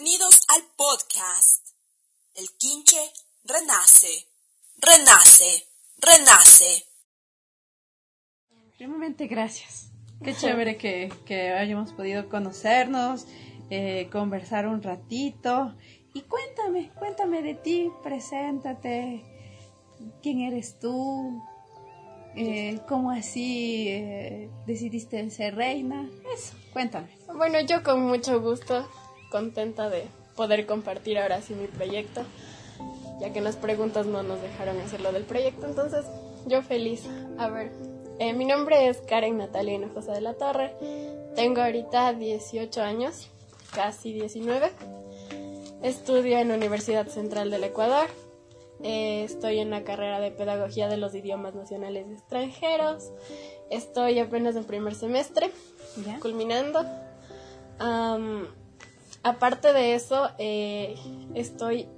Bienvenidos al podcast. El quinche renace, renace, renace. Primeramente, gracias. Qué chévere que, que hayamos podido conocernos, eh, conversar un ratito. Y cuéntame, cuéntame de ti, preséntate. ¿Quién eres tú? Eh, ¿Cómo así eh, decidiste ser reina? Eso, cuéntame. Bueno, yo con mucho gusto, contenta de poder compartir ahora sí mi proyecto, ya que en las preguntas no nos dejaron hacerlo del proyecto, entonces yo feliz. A ver, eh, mi nombre es Karen Natalia Hinojosa de la Torre, tengo ahorita 18 años, casi 19, estudio en la Universidad Central del Ecuador, eh, estoy en la carrera de Pedagogía de los Idiomas Nacionales y Extranjeros, estoy apenas en primer semestre, culminando. Aparte de eso, eh, estoy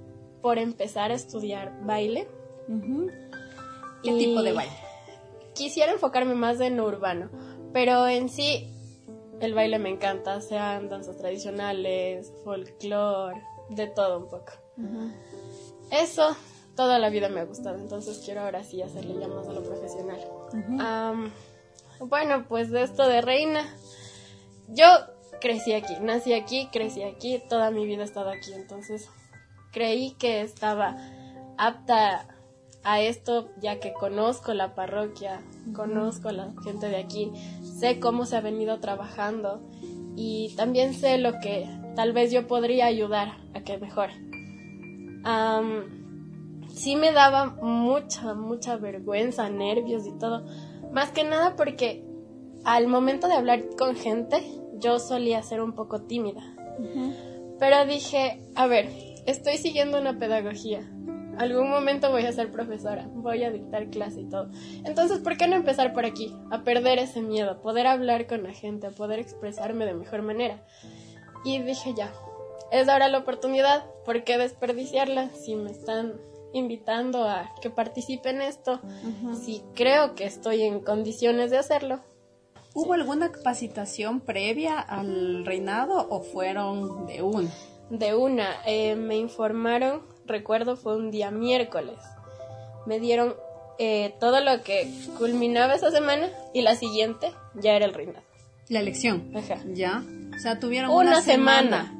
por empezar a estudiar baile. ¿Qué Y tipo de baile? Quisiera enfocarme más en lo urbano, pero en sí el baile me encanta, sean danzas tradicionales, folclore, de todo un poco. Eso toda la vida me ha gustado, entonces quiero ahora sí hacerle ya más a lo profesional. Bueno, pues de esto de reina, yo crecí aquí, nací aquí, crecí aquí, toda mi vida he estado aquí, entonces creí que estaba apta a esto ya que conozco la parroquia, conozco a la gente de aquí, sé cómo se ha venido trabajando y también sé lo que tal vez yo podría ayudar a que mejore. Am, sí me daba mucha, mucha vergüenza, nervios y todo. Más que nada porque al momento de hablar con gente, yo solía ser un poco tímida. Pero dije, a ver, estoy siguiendo una pedagogía. Algún momento voy a ser profesora, voy a dictar clase y todo. Entonces, ¿por qué no empezar por aquí? A perder ese miedo, a poder hablar con la gente, a poder expresarme de mejor manera. Y dije, ya, es ahora la oportunidad, ¿por qué desperdiciarla si me están invitando a que participe en esto? Si creo que estoy en condiciones de hacerlo, ¿Hubo alguna capacitación previa al reinado o fueron de una? De una, eh, me informaron, recuerdo fue un día miércoles, me dieron eh, todo lo que culminaba esa semana y la siguiente ya era el reinado. La elección. Ajá. ¿Ya? O sea, tuvieron Una, una, semana.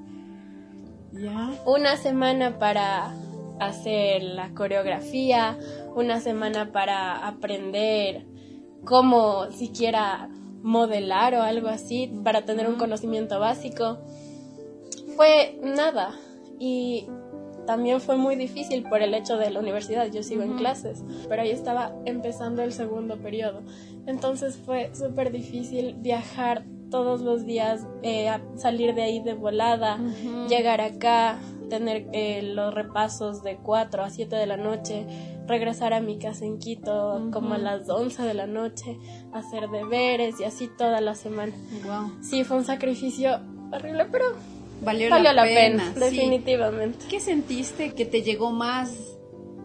¿Ya? Una semana para hacer la coreografía, una semana para aprender cómo siquiera modelar o algo así, para tener un conocimiento básico. Fue nada y también fue muy difícil por el hecho de la universidad, yo sigo en clases, pero ahí estaba empezando el segundo periodo. Entonces fue súper difícil viajar todos los días, eh, salir de ahí de volada, llegar acá, tener eh, los repasos de 4 a 7 de la noche, regresar a mi casa en Quito como a las 11 de la noche, hacer deberes y así toda la semana. Wow. Sí, fue un sacrificio horrible, pero Valió, valió la, la pena, sí. definitivamente. ¿Qué sentiste que te llegó más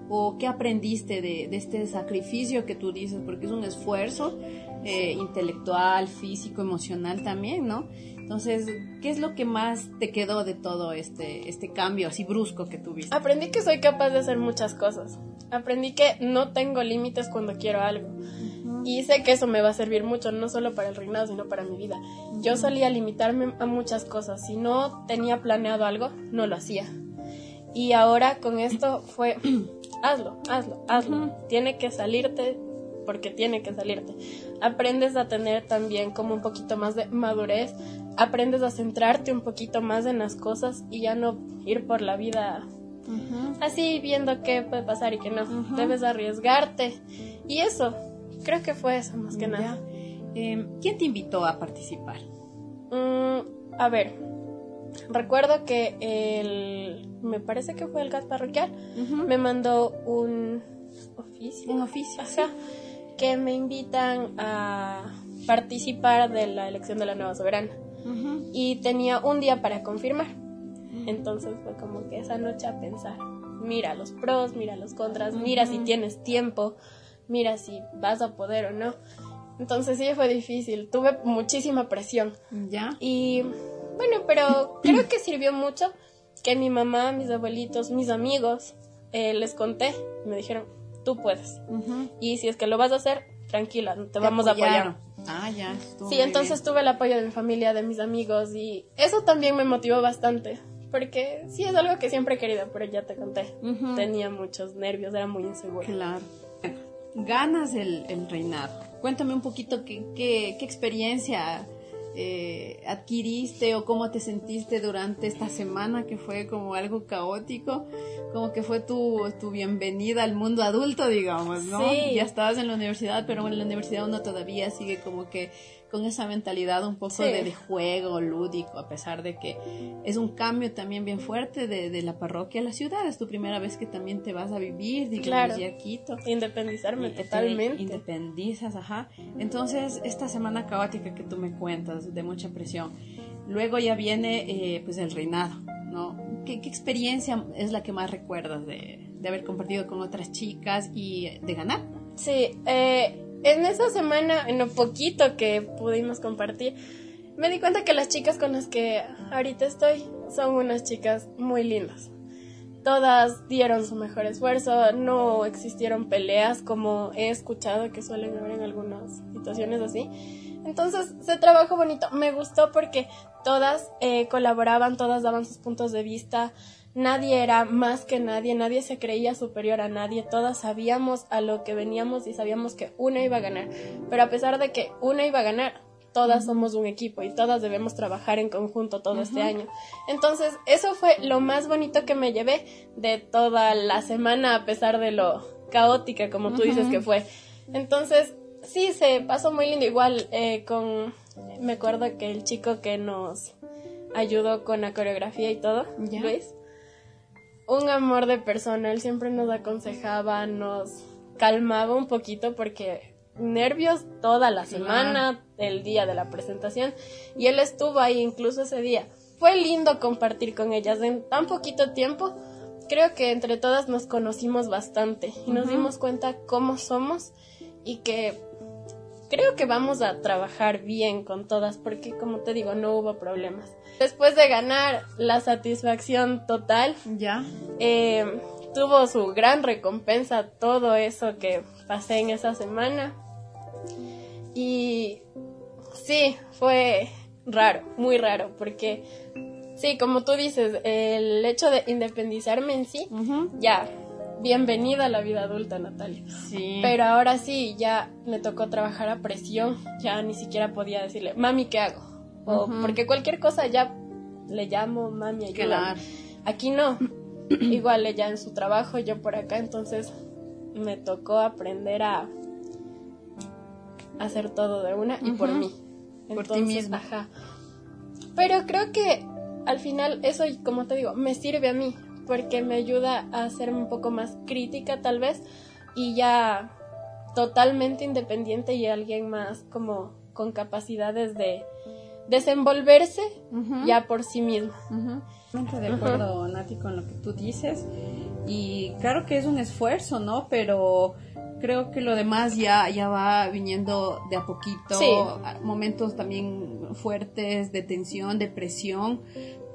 o qué aprendiste de, de este sacrificio que tú dices? Porque es un esfuerzo eh, intelectual, físico, emocional también, ¿no? Entonces, ¿qué es lo que más te quedó de todo este, este cambio así brusco que tuviste? Aprendí que soy capaz de hacer muchas cosas. Aprendí que no tengo límites cuando quiero algo. Y sé que eso me va a servir mucho, no solo para el reinado, sino para mi vida. Yo solía limitarme a muchas cosas. Si no tenía planeado algo, no lo hacía. Y ahora con esto fue, hazlo, hazlo, hazlo. Tiene que salirte porque tiene que salirte. Aprendes a tener también como un poquito más de madurez, aprendes a centrarte un poquito más en las cosas y ya no ir por la vida así viendo qué puede pasar y qué no. Debes arriesgarte. Y eso, creo que fue eso más que nada. Eh, ¿Quién te invitó a participar? Mm, a ver, recuerdo que el, me parece que fue el gas parroquial, me mandó un oficio. Un oficio, Ajá, que me invitan a participar de la elección de la nueva soberana. Y tenía un día para confirmar. Entonces fue como que esa noche a pensar, mira los pros, mira los contras, mira si tienes tiempo, mira si vas a poder o no. Entonces sí fue difícil, tuve muchísima presión. ¿Ya? Y bueno, pero creo que sirvió mucho que mi mamá, mis abuelitos, mis amigos, eh, les conté, me dijeron, tú puedes. Y si es que lo vas a hacer, tranquila, te, vamos a apoyar. Ah, ya. Sí, entonces tuve el apoyo de mi familia, de mis amigos y eso también me motivó bastante. Porque sí es algo que siempre he querido, pero ya te conté. Tenía muchos nervios, era muy insegura. Claro. Ganas el, el reinado. Cuéntame un poquito qué, qué, qué experiencia eh, adquiriste o cómo te sentiste durante esta semana que fue como algo caótico, como que fue tu, tu bienvenida al mundo adulto, digamos, ¿no? Sí. Ya estabas en la universidad, pero en la universidad uno todavía sigue como que con esa mentalidad un poco Sí. de, de juego lúdico, a pesar de que es un cambio también bien fuerte de, de la parroquia a la ciudad. Es tu primera vez que también te vas a vivir, digamos, Claro. ya Quito. Independizarme Y te totalmente. Independizas, ajá. Entonces, esta semana caótica que tú me cuentas, de mucha presión, luego ya viene eh, pues el reinado, ¿no? ¿Qué, qué experiencia es la que más recuerdas de, de haber compartido con otras chicas y de ganar? Sí, eh, en esa semana, en lo poquito que pudimos compartir, me di cuenta que las chicas con las que ahorita estoy son unas chicas muy lindas. Todas dieron su mejor esfuerzo, no existieron peleas como he escuchado que suelen haber en algunas situaciones así. Entonces se trabajó bonito, me gustó porque todas eh, colaboraban, todas daban sus puntos de vista, nadie era más que nadie, nadie se creía superior a nadie, todas sabíamos a lo que veníamos y sabíamos que una iba a ganar, pero a pesar de que una iba a ganar, todas somos un equipo y todas debemos trabajar en conjunto todo este año. Entonces, eso fue lo más bonito que me llevé de toda la semana, a pesar de lo caótica, como tú dices que fue. Entonces, sí, se pasó muy lindo. Igual eh, con, me acuerdo que el chico que nos ayudó con la coreografía y todo, Ya. Luis, un amor de persona, él siempre nos aconsejaba, nos calmaba un poquito porque nervios toda la semana, el día de la presentación, y él estuvo ahí incluso ese día. Fue lindo compartir con ellas en tan poquito tiempo. Creo que entre todas nos conocimos bastante y nos dimos cuenta cómo somos y que creo que vamos a trabajar bien con todas porque como te digo no hubo problemas. Después de ganar la satisfacción total, Ya. eh, tuvo su gran recompensa todo eso que pasé en esa semana. Y sí, fue raro, muy raro, porque sí, como tú dices, el hecho de independizarme en sí, ya, bienvenida a la vida adulta, Natalia. Sí. Pero ahora sí, ya me tocó trabajar a presión, ya ni siquiera podía decirle, mami, ¿qué hago? O porque cualquier cosa ya le llamo, mami, ayúdame. Claro. Aquí no. Igual ella en su trabajo, yo por acá, entonces me tocó aprender a hacer todo de una y por mí. Por ti Entonces, misma. Ajá. Pero creo que al final eso, como te digo, me sirve a mí porque me ayuda a ser un poco más crítica tal vez y ya totalmente independiente y alguien más como con capacidades de desenvolverse Ujú. ya por sí mismo. Ujú. Totalmente de acuerdo, Nati, con lo que tú dices. Y claro que es un esfuerzo, ¿no? Pero creo que lo demás ya, ya va viniendo de a poquito. Sí. Momentos también fuertes de tensión, de presión.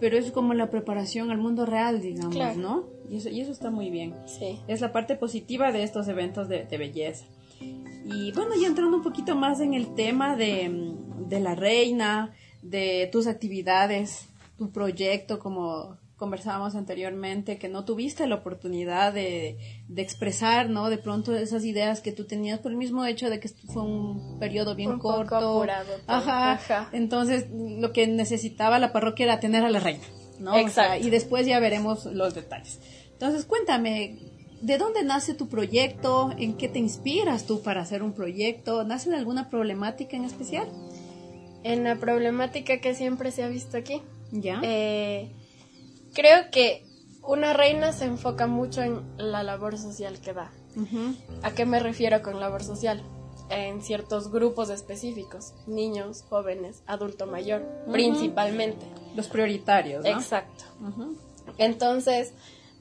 Pero es como la preparación al mundo real, digamos, Claro. ¿no? Y eso, y eso está muy bien. Sí. Es la parte positiva de estos eventos de, de belleza. Y bueno, ya entrando un poquito más en el tema de, de la reina, de tus actividades, tu proyecto, como conversábamos anteriormente, que no tuviste la oportunidad de, de expresar, ¿no? De pronto esas ideas que tú tenías por el mismo hecho de que fue un periodo bien Un poco corto. apurado. Ajá. Ajá. Entonces, lo que necesitaba la parroquia era tener a la reina, ¿no? O sea, Exacto. y después ya veremos los detalles. Entonces, cuéntame, ¿de dónde nace tu proyecto? ¿En qué te inspiras tú para hacer un proyecto? ¿Nace de alguna problemática en especial? En la problemática que siempre se ha visto aquí, ¿Ya? eh, creo que una reina se enfoca mucho en la labor social que da. ¿A qué me refiero con labor social? En ciertos grupos específicos, niños, jóvenes, adulto mayor, principalmente. Los prioritarios, ¿no? Exacto. Entonces,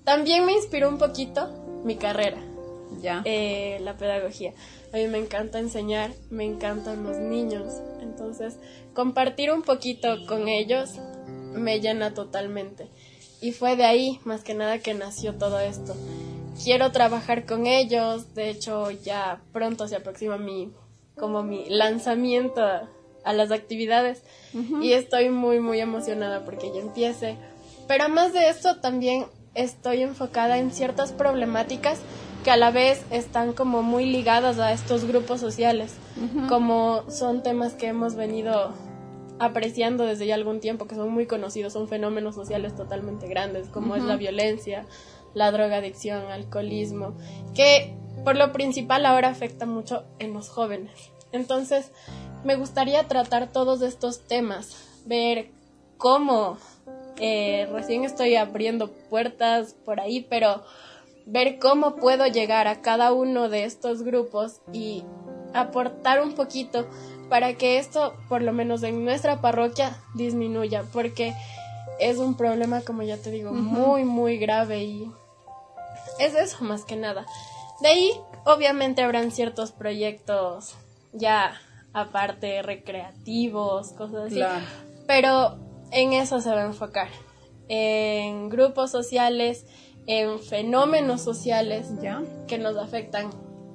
también me inspiró un poquito mi carrera, Ya. eh, la pedagogía. A mí me encanta enseñar, me encantan los niños. Entonces, compartir un poquito con ellos me llena totalmente. Y fue de ahí, más que nada, que nació todo esto. Quiero trabajar con ellos, de hecho ya pronto se aproxima mi, como mi lanzamiento a, las actividades y estoy muy, muy emocionada porque ya empiece. Pero más de esto también estoy enfocada en ciertas problemáticas que a la vez están como muy ligadas a estos grupos sociales, como son temas que hemos venido apreciando desde ya algún tiempo, que son muy conocidos, son fenómenos sociales totalmente grandes, como es la violencia, la drogadicción, alcoholismo, que por lo principal ahora afecta mucho en los jóvenes. Entonces, me gustaría tratar todos estos temas, ver cómo eh, recién estoy abriendo puertas por ahí, pero ver cómo puedo llegar a cada uno de estos grupos y aportar un poquito para que esto, por lo menos en nuestra parroquia, disminuya, porque es un problema, como ya te digo, muy, muy grave y es eso más que nada. De ahí, obviamente, habrán ciertos proyectos ya aparte recreativos, cosas así, pero en eso se va a enfocar, en grupos sociales, en fenómenos sociales que nos afectan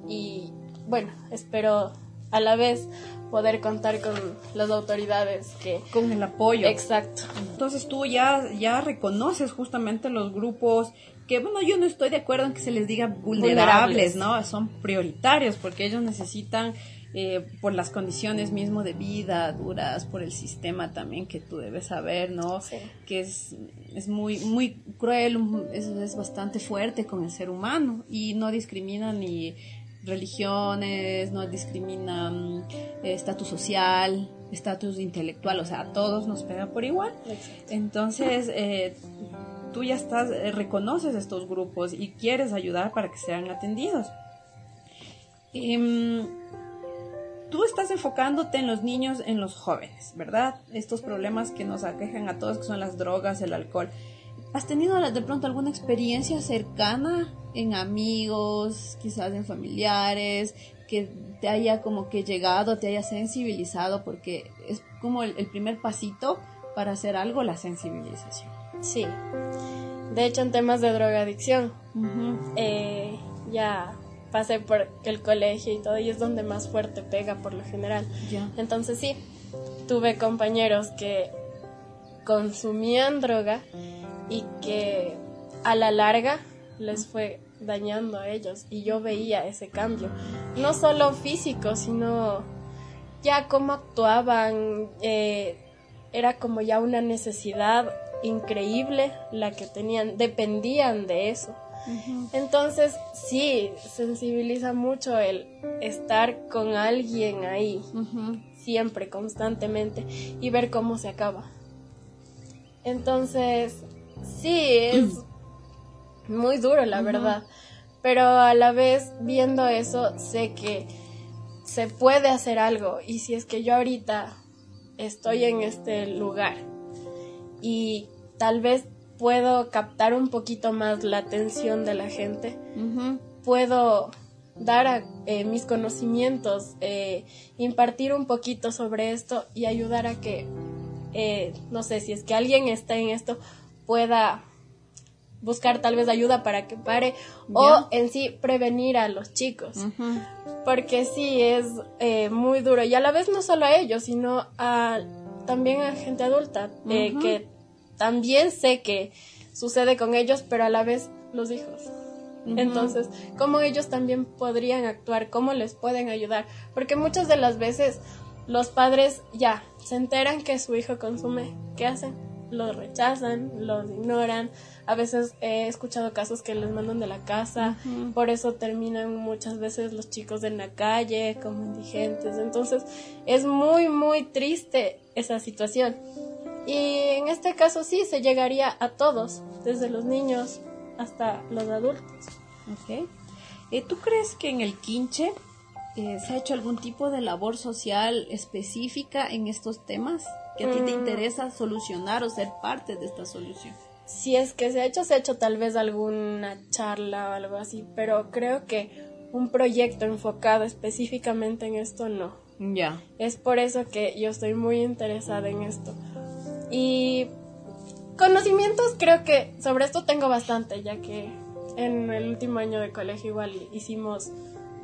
y bueno, espero a la vez poder contar con las autoridades que con el apoyo. Exacto. Entonces tú ya ya reconoces justamente los grupos que bueno, yo no estoy de acuerdo en que se les diga vulnerables, ¿no? Son prioritarios porque ellos necesitan eh, por las condiciones mismo de vida duras, por el sistema también que tú debes saber, ¿no? Que es, es muy, muy cruel, es, es bastante fuerte con el ser humano y no discrimina ni religiones, no discrimina mm, estatus social, estatus intelectual, o sea, a todos nos pega por igual. Entonces, eh, tú ya estás, eh, reconoces estos grupos y quieres ayudar para que sean atendidos. Em, tú estás enfocándote en los niños, en los jóvenes, ¿verdad? Estos problemas que nos aquejan a todos, que son las drogas, el alcohol. ¿Has tenido de pronto alguna experiencia cercana en amigos, quizás en familiares, que te haya como que llegado, te haya sensibilizado? Porque es como el, primer pasito para hacer algo, la sensibilización. Sí. De hecho, en temas de drogadicción, eh, ya pasé por el colegio y todo, y es donde más fuerte pega por lo general. Entonces sí, tuve compañeros que consumían droga y que a la larga les fue dañando a ellos y yo veía ese cambio, no solo físico, sino ya cómo actuaban, eh, era como ya una necesidad increíble la que tenían, dependían de eso. Entonces, sí, sensibiliza mucho el estar con alguien ahí, siempre, constantemente, y ver cómo se acaba. Entonces, sí, es muy duro, la verdad. Pero a la vez, viendo eso, sé que se puede hacer algo. Y si es que yo ahorita estoy en este lugar y tal vez puedo captar un poquito más la atención de la gente, puedo dar eh, mis conocimientos, eh, impartir un poquito sobre esto y ayudar a que, eh, no sé, si es que alguien está en esto, pueda buscar tal vez ayuda para que pare o en sí prevenir a los chicos. Porque sí, es muy duro y a la vez no solo a ellos, sino a, también a gente adulta que también sé que sucede con ellos, pero a la vez los hijos. Entonces, ¿cómo ellos también podrían actuar? ¿Cómo les pueden ayudar? Porque muchas de las veces los padres ya se enteran que su hijo consume. ¿Qué hacen? Los rechazan, los ignoran. A veces he escuchado casos que les mandan de la casa, por eso terminan muchas veces los chicos en la calle como indigentes. Entonces, es muy, muy triste esa situación. Y en este caso sí, se llegaría a todos, desde los niños hasta los adultos. Okay. ¿Tú crees que en el quinche eh, se ha hecho algún tipo de labor social específica en estos temas que a ti te mm. interesa solucionar o ser parte de esta solución? Si es que se ha hecho, se ha hecho tal vez alguna charla o algo así, pero creo que un proyecto enfocado específicamente en esto no. Ya. Es por eso que yo estoy muy interesada en esto y conocimientos creo que sobre esto tengo bastante, ya que en el último año de colegio igual hicimos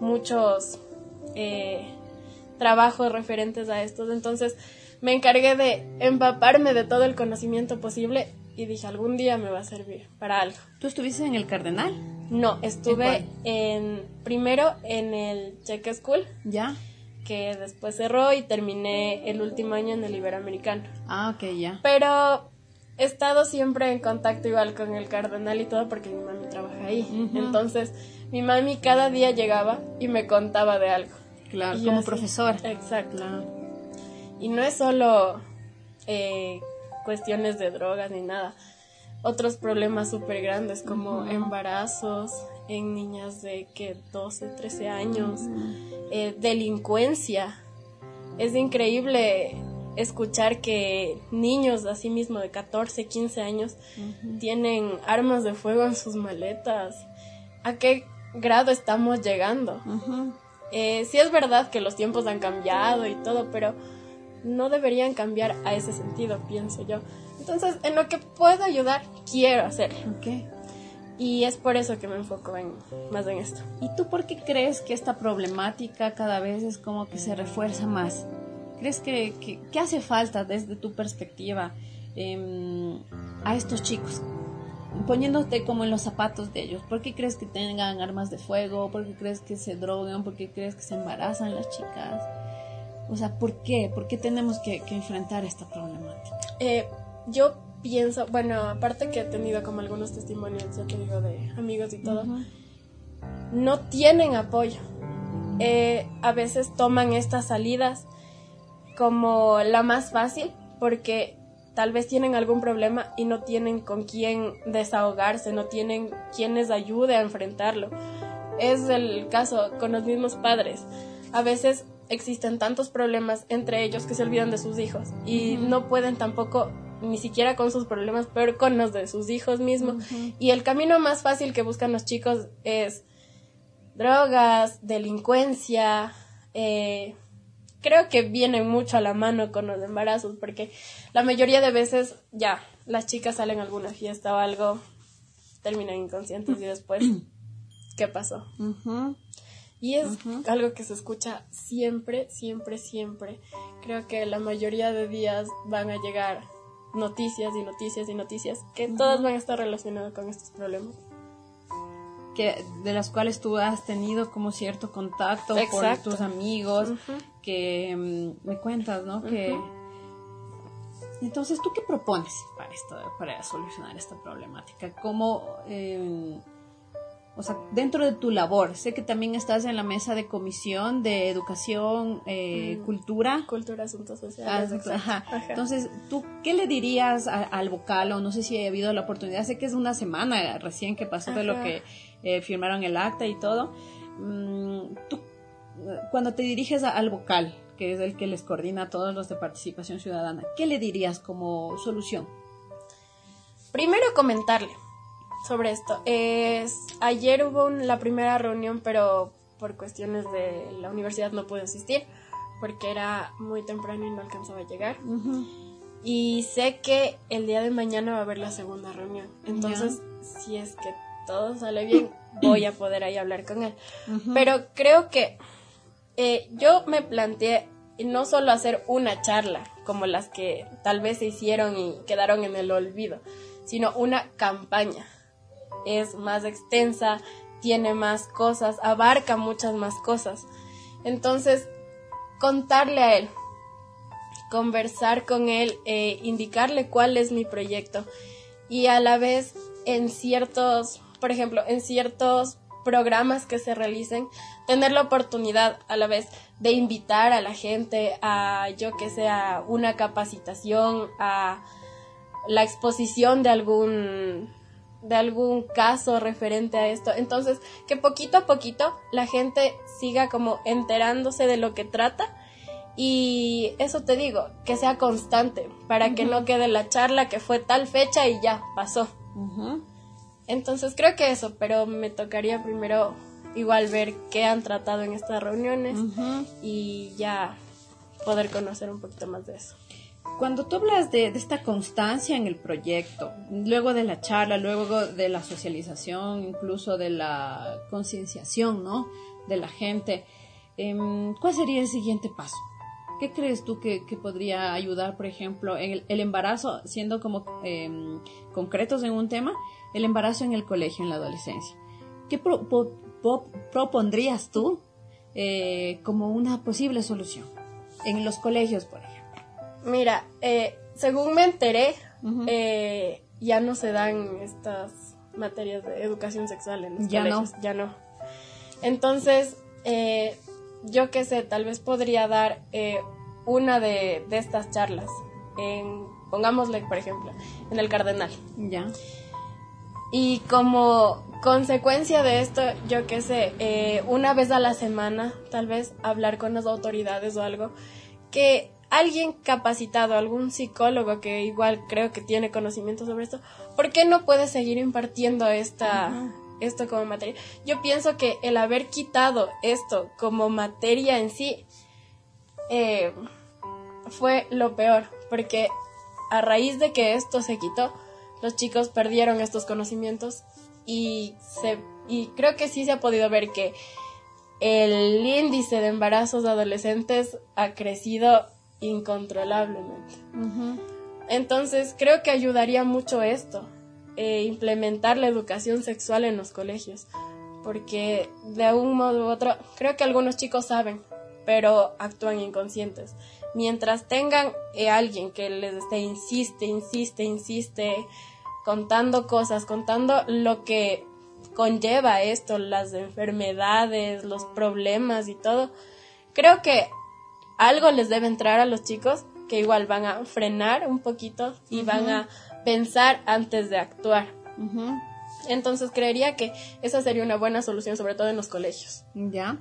muchos eh, trabajos referentes a estos, entonces me encargué de empaparme de todo el conocimiento posible y dije, algún día me va a servir para algo. ¿Tú estuviste en el Cardenal? No, estuve en, primero en el Check School. Ya. Que después cerró y terminé el último año en el Iberoamericano. Ah, ok, ya. Pero he estado siempre en contacto igual con el Cardenal y todo porque mi mami trabaja ahí. Entonces, mi mami cada día llegaba y me contaba de algo. Claro, como profesor. Exacto. Y no es solo eh, cuestiones de drogas ni nada. Otros problemas súper grandes como embarazos en niñas de que 12, 13 años, eh, delincuencia. Es increíble escuchar que niños así mismo de 14, 15 años tienen armas de fuego en sus maletas. ¿A qué grado estamos llegando? Eh, sí es verdad que los tiempos han cambiado y todo, pero no deberían cambiar a ese sentido, pienso yo. Entonces, en lo que puedo ayudar, quiero hacerlo. Okay. Y es por eso que me enfoco en, más en esto. ¿Y tú por qué crees que esta problemática cada vez es como que se refuerza más? ¿Crees que, que, hace falta desde tu perspectiva em, a estos chicos? Poniéndote como en los zapatos de ellos, ¿por qué crees que tengan armas de fuego? ¿Por qué crees que se droguen? ¿Por qué crees que se embarazan las chicas? O sea, ¿por qué? ¿Por qué tenemos que, enfrentar esta problemática? Eh, yo pienso, bueno, aparte que he tenido como algunos testimonios, ya te digo, de amigos y todo, no tienen apoyo. Eh, a veces toman estas salidas como la más fácil porque tal vez tienen algún problema y no tienen con quién desahogarse, no tienen quien les ayude a enfrentarlo. Es el caso con los mismos padres. A veces existen tantos problemas entre ellos que se olvidan de sus hijos y no pueden tampoco ni siquiera con sus problemas, pero con los de sus hijos mismos. Y el camino más fácil que buscan los chicos es drogas, delincuencia. Eh, creo que vienen mucho a la mano con los embarazos, porque la mayoría de veces ya las chicas salen a alguna fiesta o algo, terminan inconscientes y después, ¿qué pasó? Y es algo que se escucha siempre, siempre, siempre. Creo que la mayoría de días van a llegar noticias y noticias y noticias que todas van a estar relacionadas con estos problemas. Que, de las cuales tú has tenido como cierto contacto con tus amigos, que mm, me cuentas, ¿no? Que entonces, ¿tú qué propones para esto, para solucionar esta problemática? ¿Cómo eh, o sea, dentro de tu labor, sé que también estás en la mesa de comisión de educación, eh, mm. cultura. Cultura, asuntos sociales. Ah, Entonces, ¿tú qué le dirías al vocal? O no sé si ha habido la oportunidad, sé que es una semana recién que pasó de lo que eh, firmaron el acta y todo. Mm, tú, cuando te diriges al vocal, que es el que les coordina a todos los de participación ciudadana, ¿qué le dirías como solución? Primero comentarle sobre esto. Es, ayer hubo la primera reunión, pero por cuestiones de la universidad no pude asistir porque era muy temprano y no alcanzaba a llegar. Y sé que el día de mañana va a haber la segunda reunión. Entonces, si es que todo sale bien, voy a poder ahí hablar con él. Pero creo que eh, yo me planteé no solo hacer una charla como las que tal vez se hicieron y quedaron en el olvido, sino una campaña es más extensa, tiene más cosas, abarca muchas más cosas. Entonces, contarle a él, conversar con él, eh, indicarle cuál es mi proyecto y a la vez en ciertos, por ejemplo, en ciertos programas que se realicen, tener la oportunidad a la vez de invitar a la gente a, yo que sea, una capacitación, a la exposición de algún de algún caso referente a esto. Entonces, que poquito a poquito la gente siga como enterándose de lo que trata y eso te digo, que sea constante para que no quede la charla que fue tal fecha y ya pasó. Entonces creo que eso, pero me tocaría primero igual ver qué han tratado en estas reuniones y ya poder conocer un poquito más de eso. cuando tú hablas de, esta constancia en el proyecto, luego de la charla, luego de la socialización, incluso de la concienciación, ¿no? De la gente, em, ¿cuál sería el siguiente paso? ¿Qué crees tú que, podría ayudar, por ejemplo, en el, embarazo, siendo como em, concretos en un tema, el embarazo en el colegio, en la adolescencia? ¿Qué propondrías tú eh, como una posible solución en los colegios, por ejemplo? Mira, eh, según me enteré, eh, ya no se dan estas materias de educación sexual en los ya colegios. Ya no. Entonces, eh, yo qué sé, tal vez podría dar una de, de, estas charlas. En, pongámosle, por ejemplo, en el Cardenal. Ya. Y como consecuencia de esto, yo qué sé, una vez a la semana, tal vez, hablar con las autoridades o algo, que alguien capacitado, algún psicólogo que igual creo que tiene conocimiento sobre esto, ¿por qué no puede seguir impartiendo esta, esto como materia? Yo pienso que el haber quitado esto como materia en sí eh, fue lo peor, porque a raíz de que esto se quitó, los chicos perdieron estos conocimientos y, se, y creo que sí se ha podido ver que el índice de embarazos de adolescentes ha crecido incontrolablemente. Entonces, creo que ayudaría mucho esto, eh, implementar la educación sexual en los colegios, porque de un modo u otro, creo que algunos chicos saben, pero actúan inconscientes. Mientras tengan eh, alguien que les esté, insiste, insiste, insiste, contando cosas, contando lo que conlleva esto, las enfermedades, los problemas y todo, creo que algo les debe entrar a los chicos que igual van a frenar un poquito y van a pensar antes de actuar. Entonces creería que esa sería una buena solución, sobre todo en los colegios. Ya.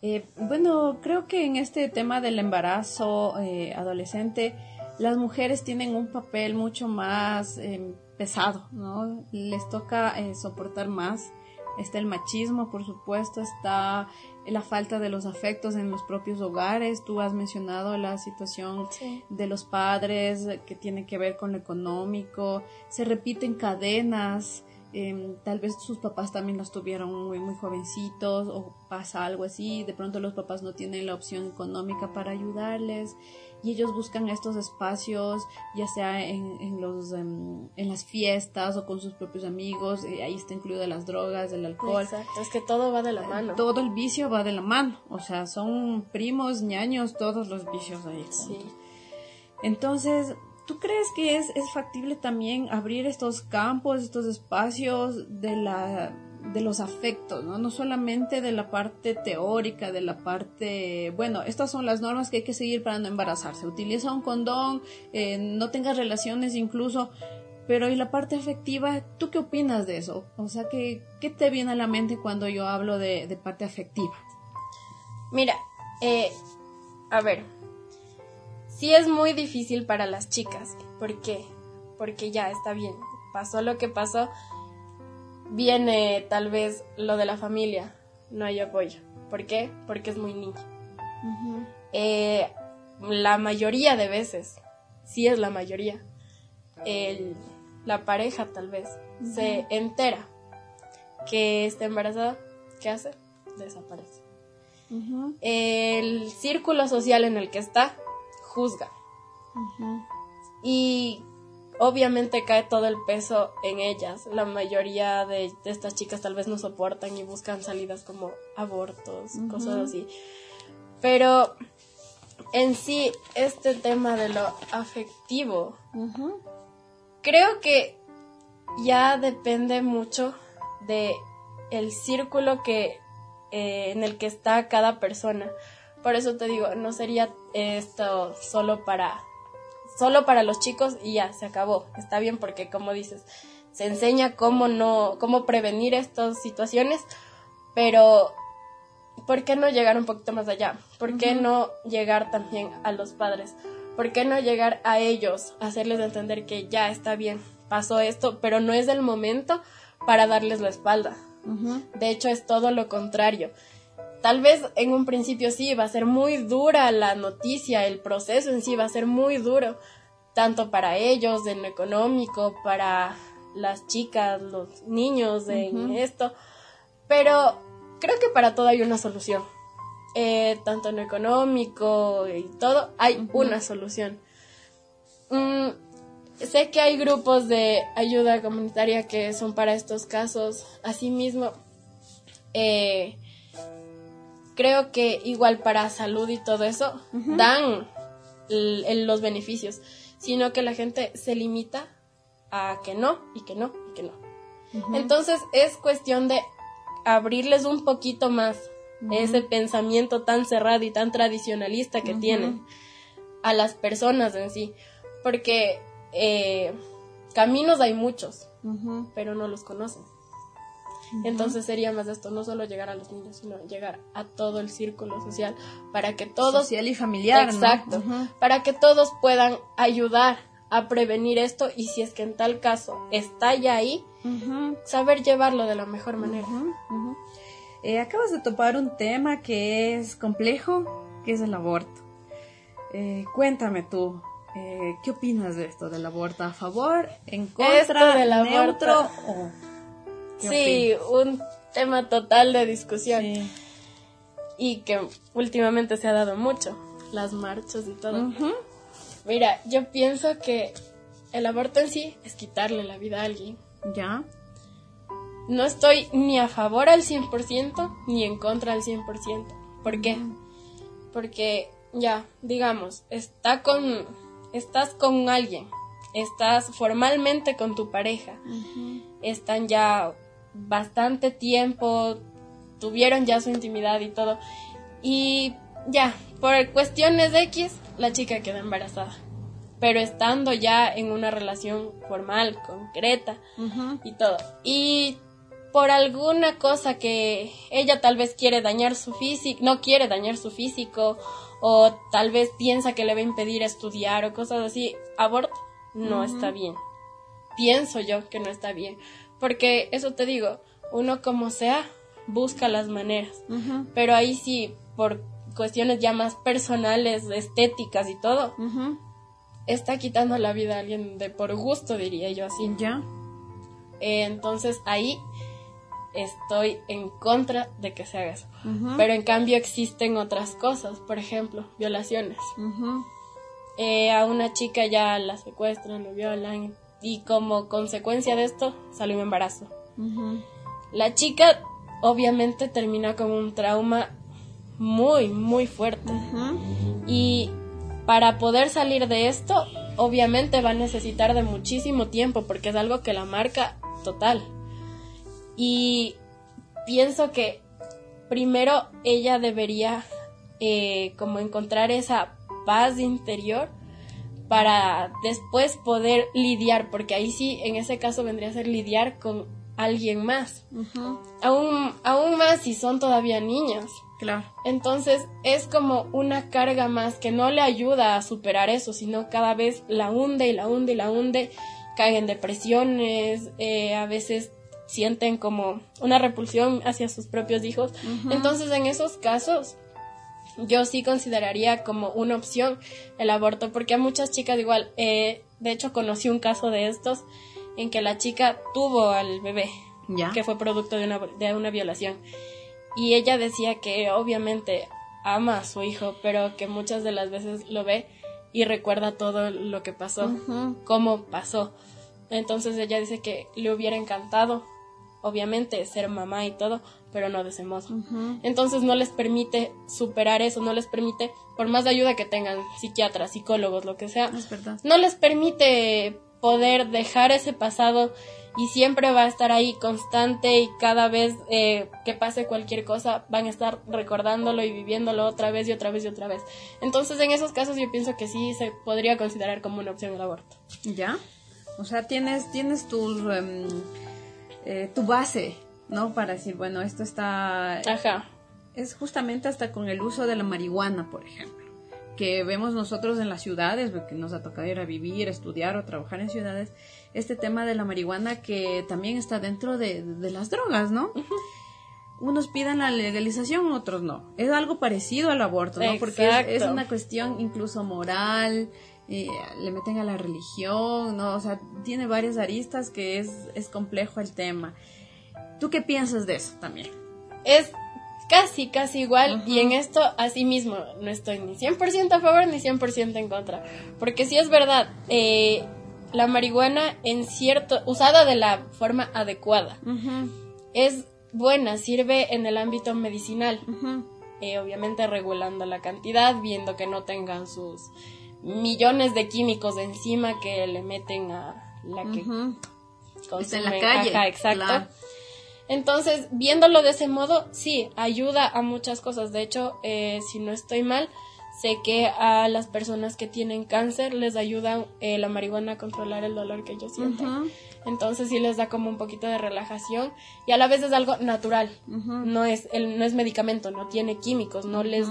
Eh, bueno, creo que en este tema del embarazo eh, adolescente, las mujeres tienen un papel mucho más em, pesado, ¿no? Les toca eh, soportar más. Está el machismo, por supuesto, está la falta de los afectos en los propios hogares. Tú has mencionado la situación de los padres que tiene que ver con lo económico. Se repiten cadenas. Em, tal vez sus papás también los tuvieron muy, muy jovencitos o pasa algo así. De pronto los papás no tienen la opción económica para ayudarles y ellos buscan estos espacios, ya sea en, los, em, en, las fiestas o con sus propios amigos, y ahí está incluido las drogas, el alcohol. Exacto, es que todo va de la mano. Todo el vicio va de la mano, o sea, son primos, ñaños, todos los vicios ahí. Sí. Entonces, ¿tú crees que es, es factible también abrir estos campos, estos espacios de la de los afectos, ¿no? No solamente de la parte teórica, de la parte, bueno, estas son las normas que hay que seguir para no embarazarse. Utiliza un condón, eh, no tengas relaciones incluso, pero ¿y la parte afectiva? ¿Tú qué opinas de eso? O sea, ¿qué, qué te viene a la mente cuando yo hablo de, de parte afectiva? Mira, eh, a ver, sí es muy difícil para las chicas. ¿Por qué? Porque ya está bien, pasó lo que pasó viene tal vez lo de la familia, no hay apoyo. ¿Por qué? Porque es muy niña. Eh, la mayoría de veces, sí es la mayoría, la pareja tal vez se entera que está embarazada, ¿qué hace? Desaparece. El círculo social en el que está juzga. Y obviamente cae todo el peso en ellas. La mayoría de, estas chicas tal vez no soportan y buscan salidas como abortos, cosas así. Pero en sí, este tema de lo afectivo, creo que ya depende mucho de el círculo que eh, en el que está cada persona. Por eso te digo, no sería esto solo para solo para los chicos y ya, se acabó. Está bien porque, como dices, se enseña cómo no, cómo prevenir estas situaciones, pero ¿por qué no llegar un poquito más allá? ¿Por qué no llegar también a los padres? ¿Por qué no llegar a ellos, hacerles entender que ya está bien, pasó esto, pero no es el momento para darles la espalda? De hecho, es todo lo contrario. Tal vez en un principio sí va a ser muy dura la noticia, el proceso en sí va a ser muy duro, tanto para ellos en lo económico, para las chicas, los niños en esto, pero creo que para todo hay una solución. Eh, tanto en lo económico y todo, hay una solución. Mm, sé que hay grupos de ayuda comunitaria que son para estos casos. Asimismo, eh, creo que igual para salud y todo eso dan los beneficios, sino que la gente se limita a que no y que no y que no. Entonces es cuestión de abrirles un poquito más ese pensamiento tan cerrado y tan tradicionalista que tienen a las personas en sí, porque eh, caminos hay muchos, pero no los conocen. Entonces sería más esto, no solo llegar a los niños, sino llegar a todo el círculo social para que todos... Social y familiar. Exacto. Para que todos puedan ayudar a prevenir esto y si es que en tal caso está ya ahí, saber llevarlo de la mejor manera. Eh, acabas de topar un tema que es complejo, que es el aborto. Eh, cuéntame tú, eh, ¿qué opinas de esto del aborto? ¿A favor? ¿En contra? del neutro? O sí, un tema total de discusión. Y que últimamente se ha dado mucho, las marchas y todo. Mira, yo pienso que el aborto en sí es quitarle la vida a alguien. ¿Ya? No estoy ni a favor al 100% ni en contra al 100%. ¿Por qué? Porque ya, digamos, está con, estás con alguien, estás formalmente con tu pareja, están ya bastante tiempo, tuvieron ya su intimidad y todo. Y ya, por cuestiones de X, la chica queda embarazada. Pero estando ya en una relación formal, concreta y todo. Y por alguna cosa que ella tal vez quiere dañar su físico, no quiere dañar su físico, o tal vez piensa que le va a impedir estudiar o cosas así, aborto no está bien. Pienso yo que no está bien. Porque eso te digo, uno como sea, busca las maneras. Pero ahí sí, por cuestiones ya más personales, estéticas y todo, está quitando la vida a alguien de por gusto, diría yo así. Ya. Eh, entonces ahí estoy en contra de que se haga eso. Pero en cambio existen otras cosas, por ejemplo, violaciones. Eh, a una chica ya la secuestran, la violan, y como consecuencia de esto salió un embarazo. La chica obviamente termina con un trauma muy, muy fuerte. Y para poder salir de esto, obviamente va a necesitar de muchísimo tiempo porque es algo que la marca total. Y pienso que primero ella debería eh, como encontrar esa paz interior para después poder lidiar, porque ahí sí, en ese caso vendría a ser lidiar con alguien más. aún, aún más si son todavía niños. Claro. Entonces es como una carga más que no le ayuda a superar eso, sino cada vez la hunde y la hunde y la hunde, cae en depresiones, eh, a veces sienten como una repulsión hacia sus propios hijos. Entonces en esos casos yo sí consideraría como una opción el aborto, porque a muchas chicas igual, eh, de hecho conocí un caso de estos en que la chica tuvo al bebé, que fue producto de una, de una violación. Y ella decía que obviamente ama a su hijo, pero que muchas de las veces lo ve y recuerda todo lo que pasó, cómo pasó. Entonces ella dice que le hubiera encantado, obviamente, ser mamá y todo, pero no de ese modo. Entonces no les permite superar eso, no les permite, por más ayuda que tengan psiquiatras, psicólogos, lo que sea, no les permite poder dejar ese pasado y siempre va a estar ahí constante y cada vez eh, que pase cualquier cosa van a estar recordándolo y viviéndolo otra vez y otra vez y otra vez. Entonces en esos casos yo pienso que sí se podría considerar como una opción el aborto. ¿Ya? O sea, tienes, tienes tu, em, eh, tu base ¿no? Para decir, bueno, esto está... Ajá. Es justamente hasta con el uso de la marihuana, por ejemplo, que vemos nosotros en las ciudades, porque nos ha tocado ir a vivir, estudiar o trabajar en ciudades, este tema de la marihuana que también está dentro de, las drogas, ¿no? unos piden la legalización, otros no. Es algo parecido al aborto, ¿no? Porque es, una cuestión incluso moral, eh, le meten a la religión, ¿no? O sea, tiene varias aristas que es, es complejo el tema. ¿Tú qué piensas de eso también? Es casi, casi igual. Y en esto, así mismo, no estoy ni 100% a favor ni 100% en contra. Porque si es verdad, eh, la marihuana en cierto, usada de la forma adecuada, es buena, sirve en el ámbito medicinal. Eh, obviamente regulando la cantidad, viendo que no tengan sus millones de químicos encima que le meten a la que Está en la calle. exacto. Entonces, viéndolo de ese modo, sí, ayuda a muchas cosas. De hecho, eh, si no estoy mal, sé que a las personas que tienen cáncer les ayuda eh, la marihuana a controlar el dolor que ellos sienten. Entonces sí les da como un poquito de relajación y a la vez es algo natural. No es el, no es medicamento, no tiene químicos, no les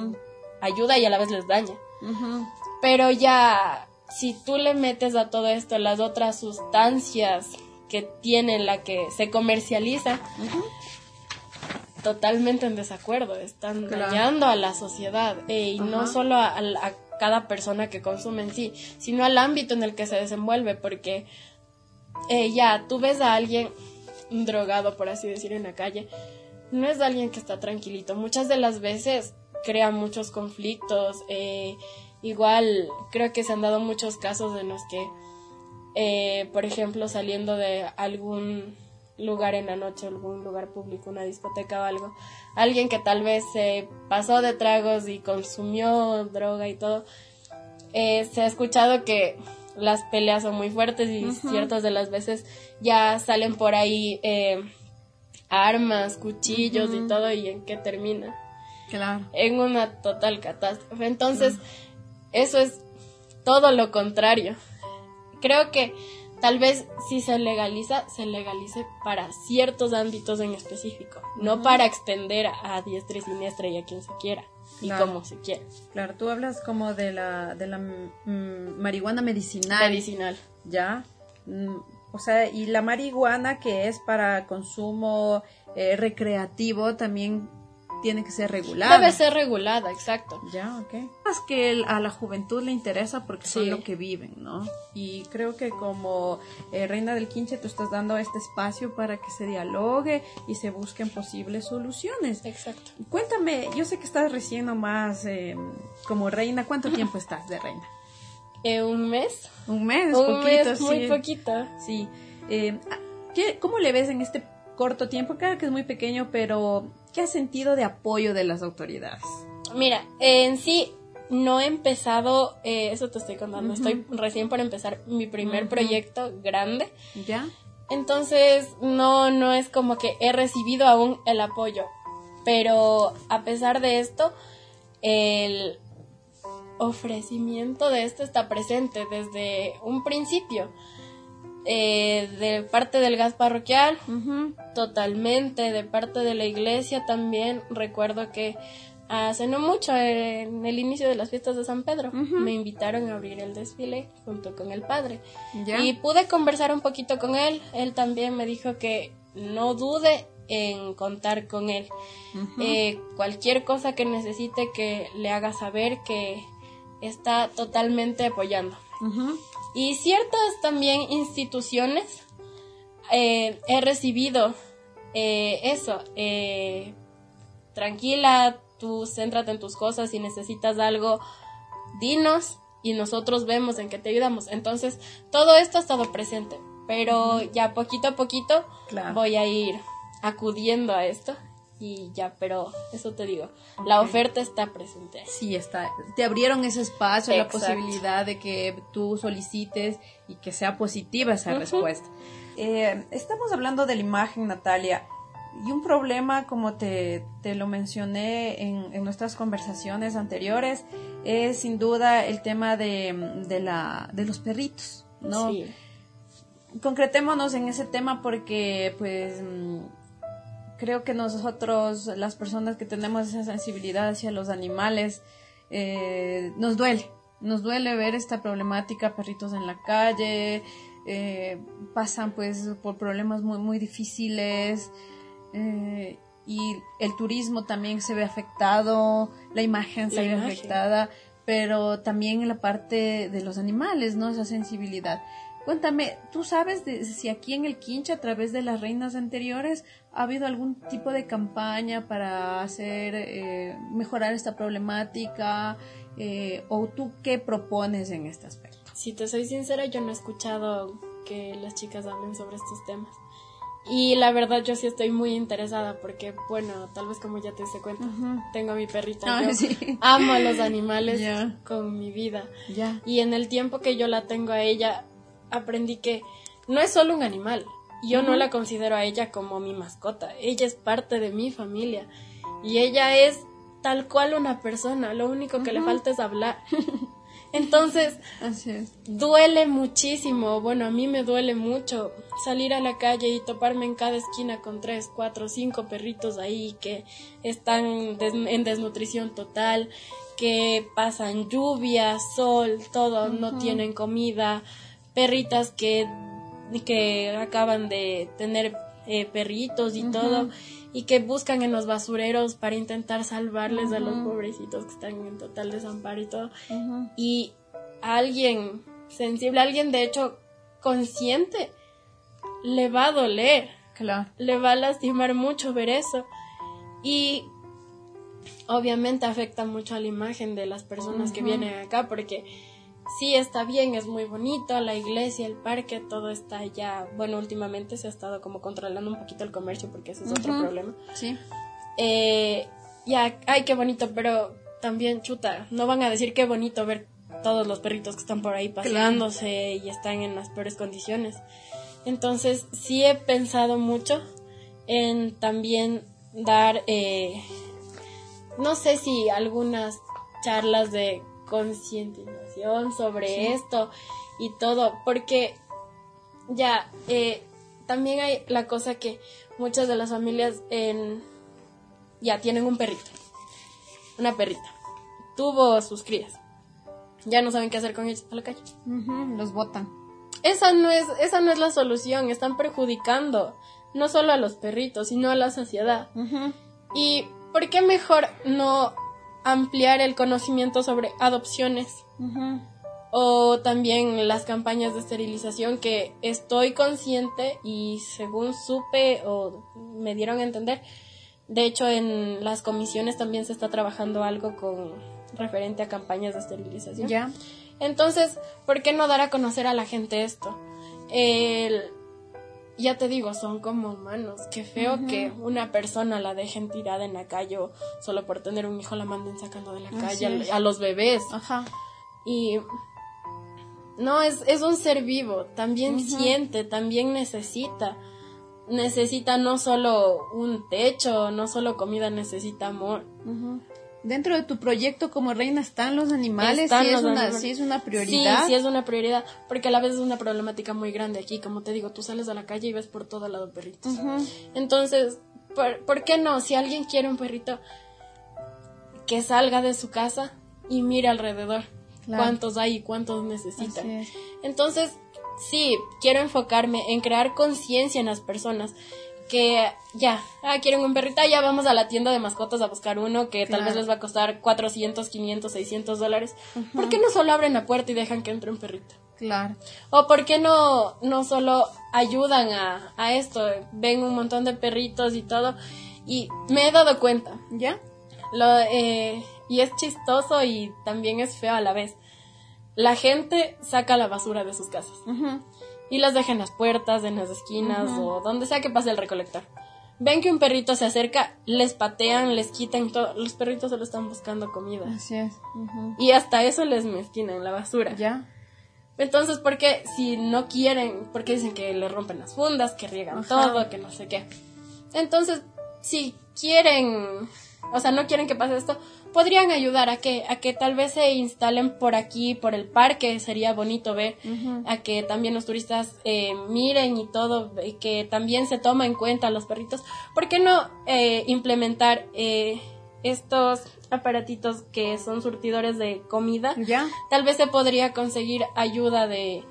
ayuda y a la vez les daña. Pero ya si tú le metes a todo esto las otras sustancias que tiene la que se comercializa, totalmente en desacuerdo, están dañando a la sociedad eh, y no solo a, cada persona que consume en sí, sino al ámbito en el que se desenvuelve, porque eh, ya tú ves a alguien drogado, por así decir, en la calle, no es alguien que está tranquilito, muchas de las veces crea muchos conflictos, eh, igual creo que se han dado muchos casos en los que eh, por ejemplo, saliendo de algún lugar en la noche, algún lugar público, una discoteca o algo, alguien que tal vez se pasó de tragos y consumió droga y todo, eh, se ha escuchado que las peleas son muy fuertes y ciertas de las veces ya salen por ahí eh, armas, cuchillos y todo y en qué termina. Claro. En una total catástrofe. Entonces, eso es todo lo contrario creo que tal vez si se legaliza, se legalice para ciertos ámbitos en específico, no para extender a diestra y siniestra y a quien se quiera y como se quiera. Claro, tú hablas como de la, de la mm, marihuana medicinal. Medicinal. ¿Ya? Mm, o sea, y la marihuana que es para consumo eh, recreativo también tiene que ser regulada. Debe ser regulada, exacto. Ya, ok. Es que a la juventud le interesa porque son lo que viven, ¿no? Y creo que como eh, Reina del Quinche tú estás dando este espacio para que se dialogue y se busquen posibles soluciones. Exacto. Cuéntame, yo sé que estás recién nomás eh, como reina, ¿cuánto tiempo estás de reina? Eh, un mes. Un mes, un poquito, mes, muy poquito. Sí. ¿qué, ¿Cómo le ves en este corto tiempo? Claro que es muy pequeño, pero ¿Qué has sentido de apoyo de las autoridades? Mira, en sí no he empezado, eh, eso te estoy contando, estoy recién por empezar mi primer proyecto grande. ¿Ya? Entonces, no, no es como que he recibido aún el apoyo. Pero a pesar de esto, el ofrecimiento de esto está presente desde un principio. Eh, de parte del gas parroquial, totalmente, de parte de la iglesia también. Recuerdo que hace no mucho, en el inicio de las fiestas de San Pedro, me invitaron a abrir el desfile junto con el padre. Y pude conversar un poquito con él. Él también me dijo que no dude en contar con él. Eh, cualquier cosa que necesite que le haga saber que está totalmente apoyando. Y ciertas también instituciones eh, he recibido eh, eso. Eh, tranquila, tú céntrate en tus cosas. Si necesitas algo, dinos y nosotros vemos en qué te ayudamos. Entonces, todo esto ha estado presente. Pero ya poquito a poquito voy a ir acudiendo a esto y ya, pero eso te digo, la oferta está presente. Sí, está. Te abrieron ese espacio, la posibilidad de que tú solicites y que sea positiva esa respuesta. Eh, estamos hablando de la imagen, Natalia, y un problema, como te, te lo mencioné en, en, nuestras conversaciones anteriores, es sin duda el tema de, de, la, de los perritos, ¿no? Sí. Concretémonos en ese tema porque, pues creo que nosotros, las personas que tenemos esa sensibilidad hacia los animales, eh, nos duele, nos duele ver esta problemática, perritos en la calle, eh, pasan pues por problemas muy, muy difíciles. Eh, y el turismo también se ve afectado, la imagen se La ve imagen. afectada, pero también en la parte de los animales, ¿no? Esa sensibilidad. Cuéntame, ¿tú sabes de, si aquí en el Quinche, a través de las reinas anteriores, ha habido algún tipo de campaña para hacer, eh, mejorar esta problemática? Eh, ¿O tú qué propones en este aspecto? Si te soy sincera, yo no he escuchado que las chicas hablen sobre estos temas. Y la verdad yo sí estoy muy interesada porque, bueno, tal vez como ya te diste cuenta, tengo a mi perrita. Ay, yo sí. amo a los animales Ya. con mi vida. Ya. Y en el tiempo que yo la tengo a ella, aprendí que no es solo un animal. Yo no la considero a ella como mi mascota. Ella es parte de mi familia. Y ella es tal cual una persona. Lo único que le falta es hablar. Entonces, Así es. duele muchísimo. Bueno, a mí me duele mucho salir a la calle y toparme en cada esquina con tres, cuatro, cinco perritos ahí que están des- en desnutrición total, que pasan lluvia, sol, todo, no tienen comida, perritas que, que acaban de tener eh, perritos y todo. Y que buscan en los basureros para intentar salvarles a los pobrecitos que están en total desamparo y todo y a alguien sensible, alguien de hecho consciente, le va a doler, Claro. le va a lastimar mucho ver eso. Y obviamente afecta mucho a la imagen de las personas que vienen acá, porque sí está bien, es muy bonito, la iglesia, el parque, todo está ya, bueno, últimamente se ha estado como controlando un poquito el comercio, porque ese es otro problema. Sí. Eh, ya, ay, qué bonito, pero también, chuta, no van a decir qué bonito ver todos los perritos que están por ahí paseándose y están en las peores condiciones. Entonces, sí he pensado mucho en también dar, eh, no sé si algunas charlas de sobre esto y todo, porque ya, eh, también hay la cosa que muchas de las familias en, ya tienen un perrito, una perrita, tuvo sus crías, ya no saben qué hacer con ellos a la calle. Los botan. Esa no es, esa no es la solución, están perjudicando no solo a los perritos, sino a la sociedad. ¿Y por qué mejor no ampliar el conocimiento sobre adopciones? Ujú. o también las campañas de esterilización que estoy consciente y según supe o me dieron a entender, de hecho en las comisiones también se está trabajando algo con referente a campañas de esterilización. Ya. Entonces, ¿por qué no dar a conocer a la gente esto? El- ya te digo, son como humanos. Qué feo que una persona la dejen tirada en la calle o solo por tener un hijo la manden sacando de la calle a, a los bebés. Ajá. Y no, es, es un ser vivo, también siente, también necesita. Necesita no solo un techo, no solo comida, necesita amor. Dentro de tu proyecto como reina están los animales, Están sí, es una, animales. sí es una prioridad. Sí, sí es una prioridad, porque a la vez es una problemática muy grande aquí. Como te digo, tú sales a la calle y ves por todo lado perritos. Entonces, ¿por, por qué no? Si alguien quiere un perrito, que salga de su casa y mire alrededor. Claro. Cuántos hay y cuántos necesitan. Entonces, sí, quiero enfocarme en crear conciencia en las personas que ya, ah, quieren un perrito, ya vamos a la tienda de mascotas a buscar uno que tal vez les va a costar 400, 500, 600 dólares. ¿Por qué no solo abren la puerta y dejan que entre un perrito? Claro. O por qué no, no solo ayudan a, a esto, ven un montón de perritos y todo. Y me he dado cuenta, ¿Ya? lo, eh, y es chistoso y también es feo a la vez. La gente saca la basura de sus casas y las deja en las puertas, en las esquinas o donde sea que pase el recolector. Ven que un perrito se acerca, les patean, les quitan todo. Los perritos solo están buscando comida. Así es. Y hasta eso les mezquinan la basura. ¿Ya? Entonces, ¿por qué si no quieren? Porque dicen que le rompen las fundas, que riegan Ajá. todo, que no sé qué. Entonces, si quieren, o sea, no quieren que pase esto, podrían ayudar a que, a que tal vez se instalen por aquí, por el parque, sería bonito ver, a que también los turistas eh, miren y todo, y que también se toma en cuenta a los perritos. ¿Por qué no eh, implementar eh, estos aparatitos que son surtidores de comida? ¿Ya? Tal vez se podría conseguir ayuda de,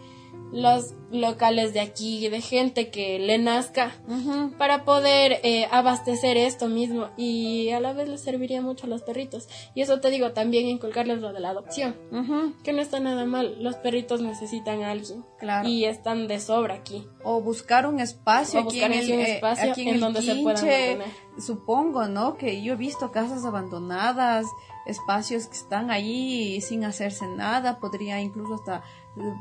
los locales de aquí, de gente que le nazca, para poder eh, abastecer esto mismo y a la vez les serviría mucho a los perritos. Y eso te digo, también inculcarles lo de la adopción, que no está nada mal, los perritos necesitan a alguien Claro. y están de sobra aquí. O buscar un espacio O aquí buscar en el, un eh, espacio aquí en en el donde se puedan mantener. Supongo, ¿no? Que yo he visto casas abandonadas, espacios que están ahí sin hacerse nada. Podría incluso hasta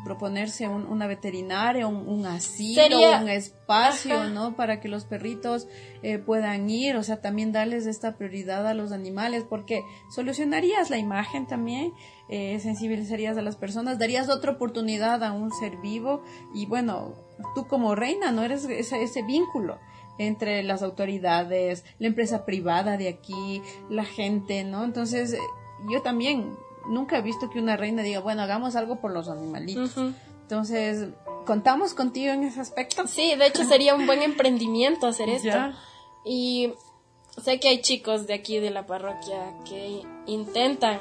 proponerse un- una veterinaria, un, un asilo, Sería- un espacio, Ajá. ¿no? Para que los perritos eh, puedan ir. O sea, también darles esta prioridad a los animales, porque solucionarías la imagen también, eh, sensibilizarías a las personas, darías otra oportunidad a un ser vivo y bueno, tú como reina, ¿no? Eres ese, ese vínculo entre las autoridades, la empresa privada de aquí, la gente, ¿no? Entonces, eh, yo también nunca he visto que una reina diga, bueno, hagamos algo por los animalitos. Entonces, ¿contamos contigo en ese aspecto? Sí, de hecho sería un buen emprendimiento hacer esto. Ya. Y sé que hay chicos de aquí de la parroquia que intentan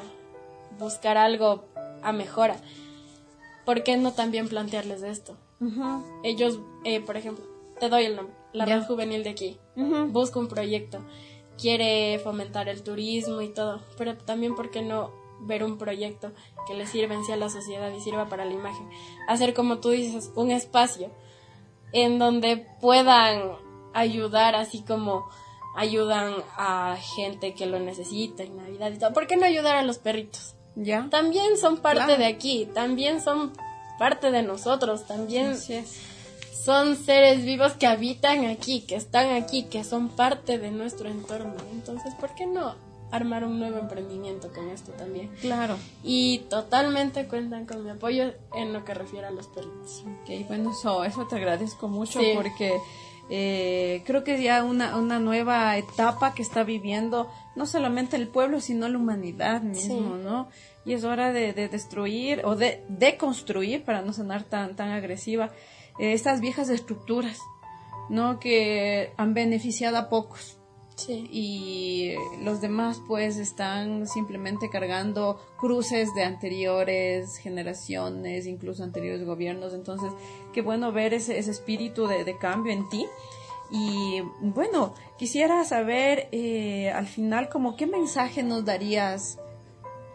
buscar algo a mejora. ¿Por qué no también plantearles esto? Ellos, eh, por ejemplo, te doy el nombre, la red juvenil de aquí, ujú. busca un proyecto, quiere fomentar el turismo y todo, pero también, ¿por qué no ver un proyecto que le sirva en sí a la sociedad y sirva para la imagen? Hacer, como tú dices, un espacio en donde puedan ayudar, así como ayudan a gente que lo necesita en Navidad y todo. ¿Por qué no ayudar a los perritos? Ya. También son parte Claro. de aquí, también son parte de nosotros, también son seres vivos que habitan aquí, que están aquí, que son parte de nuestro entorno. Entonces, ¿por qué no armar un nuevo emprendimiento con esto también? Claro. Y totalmente cuentan con mi apoyo en lo que refiere a los perritos. Ok, bueno, eso, eso te agradezco mucho Sí. porque eh, creo que ya una, una nueva etapa que está viviendo no solamente el pueblo, sino la humanidad mismo, Sí. ¿no? Y es hora de, de destruir o de deconstruir, para no sonar tan, tan agresiva, eh, estas viejas estructuras, ¿no? Que han beneficiado a pocos Sí. y los demás pues están simplemente cargando cruces de anteriores generaciones, incluso anteriores gobiernos. Entonces, qué bueno ver ese, ese espíritu de, de cambio en ti. Y bueno, quisiera saber eh, al final como qué mensaje nos darías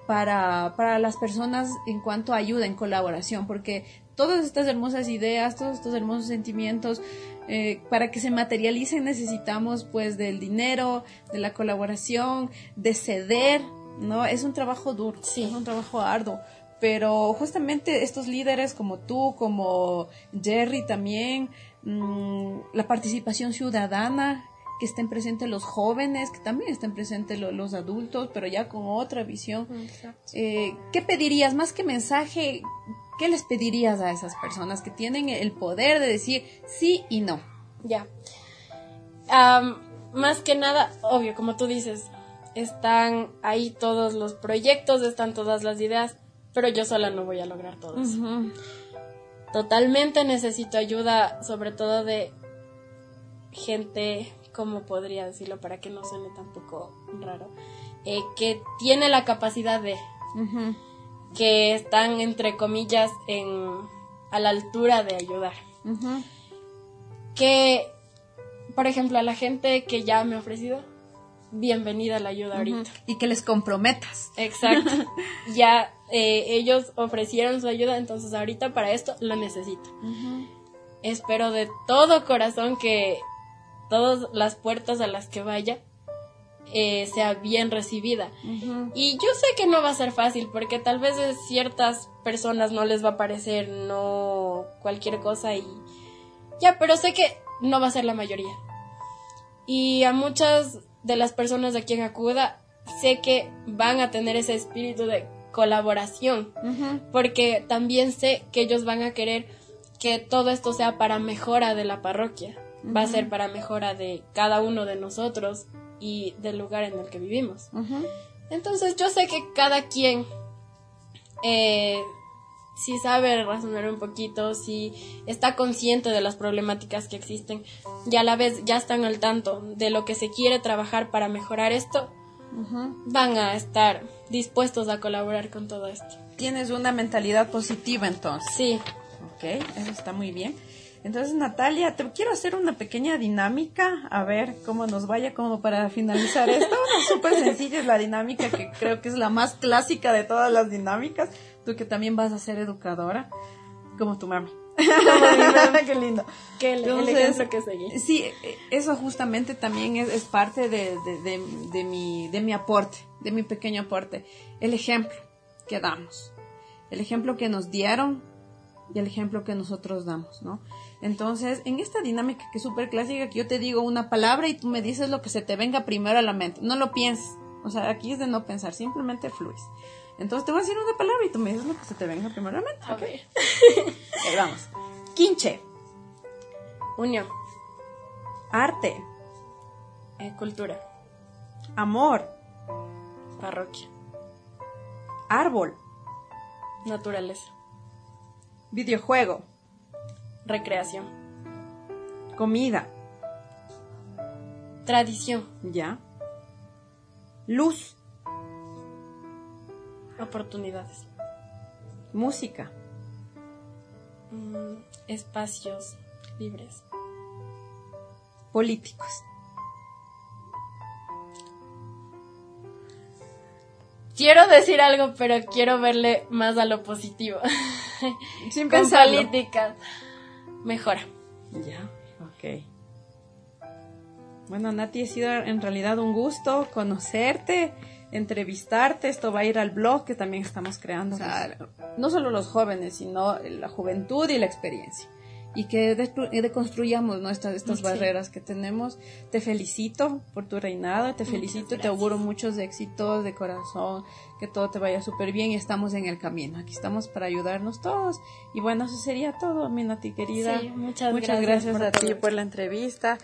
para, para las personas en cuanto a ayuda, en colaboración, porque todas estas hermosas ideas, todos estos hermosos sentimientos, eh, para que se materialicen necesitamos pues del dinero, de la colaboración, de ceder, ¿no? Es un trabajo duro, Sí. es un trabajo arduo, pero justamente estos líderes como tú, como Jerry también, mm, la participación ciudadana, que estén presentes los jóvenes, que también estén presentes lo- los adultos, pero ya con otra visión. Eh, ¿Qué pedirías más que mensaje? ¿Qué les pedirías a esas personas que tienen el poder de decir sí y no? Ya. Más que nada, obvio, como tú dices, están ahí todos los proyectos, están todas las ideas, pero yo sola no voy a lograr todo eso. Totalmente necesito ayuda, sobre todo de gente, ¿cómo podría decirlo para que no suene tampoco raro? Eh, que tiene la capacidad de, que están entre comillas en, a la altura de ayudar. Que, por ejemplo, a la gente que ya me ha ofrecido, bienvenida a la ayuda ahorita. Y que les comprometas. Exacto. ya eh, ellos ofrecieron su ayuda, entonces ahorita para esto lo necesito. Espero de todo corazón que todas las puertas a las que vaya eh, sea bien recibida. Y yo sé que no va a ser fácil porque tal vez a ciertas personas no les va a parecer no cualquier cosa y ya, pero sé que no va a ser la mayoría. Y a muchas de las personas a quien acuda sé que van a tener ese espíritu de colaboración porque también sé que ellos van a querer que todo esto sea para mejora de la parroquia, va a ser para mejora de cada uno de nosotros y del lugar en el que vivimos. Entonces yo sé que cada quien, eh, si sabe razonar un poquito, si está consciente de las problemáticas que existen y a la vez ya están al tanto de lo que se quiere trabajar para mejorar esto, van a estar dispuestos a colaborar con todo esto. Tienes una mentalidad positiva entonces. Sí, Ok, eso está muy bien. Entonces, Natalia, te quiero hacer una pequeña dinámica, a ver cómo nos vaya, como para finalizar esto. Súper sencilla es la dinámica, que creo que es la más clásica de todas las dinámicas. Tú que también vas a ser educadora, como tu mami. Qué lindo. Que el, ejemplo que seguí. Sí, eso justamente también es, es parte de, de, de, de, mi, de mi aporte, de mi pequeño aporte. El ejemplo que damos, el ejemplo que nos dieron y el ejemplo que nosotros damos, ¿no? Entonces, en esta dinámica que es súper clásica, que yo te digo una palabra y tú me dices lo que se te venga primero a la mente. No lo pienses. O sea, aquí es de no pensar, simplemente fluyes. Entonces te voy a decir una palabra y tú me dices lo que se te venga primero a la mente. Ver. Ahí vamos. Quinche. Unión. Arte. Eh, cultura. Amor. Parroquia. Árbol. Naturaleza. Videojuego. Recreación. Comida. Tradición. Ya. Luz. Oportunidades. Música. Mm, espacios libres. Políticos. Quiero decir algo, pero quiero verle más a lo positivo. Sin Con pensarlo. políticas. Mejora. Ya, ok. Bueno, Nati, ha sido en realidad un gusto conocerte, entrevistarte. Esto va a ir al blog que también estamos creando. No solo los jóvenes, sino la juventud y la experiencia. Y que deconstruyamos nuestras estas Sí. barreras que tenemos. Te felicito por tu reinado, te felicito y te auguro muchos éxitos de corazón, que todo te vaya súper bien y estamos en el camino. Aquí estamos para ayudarnos todos. Y bueno, eso sería todo, mi Nati querida. Sí, muchas Muchas gracias a ti por la entrevista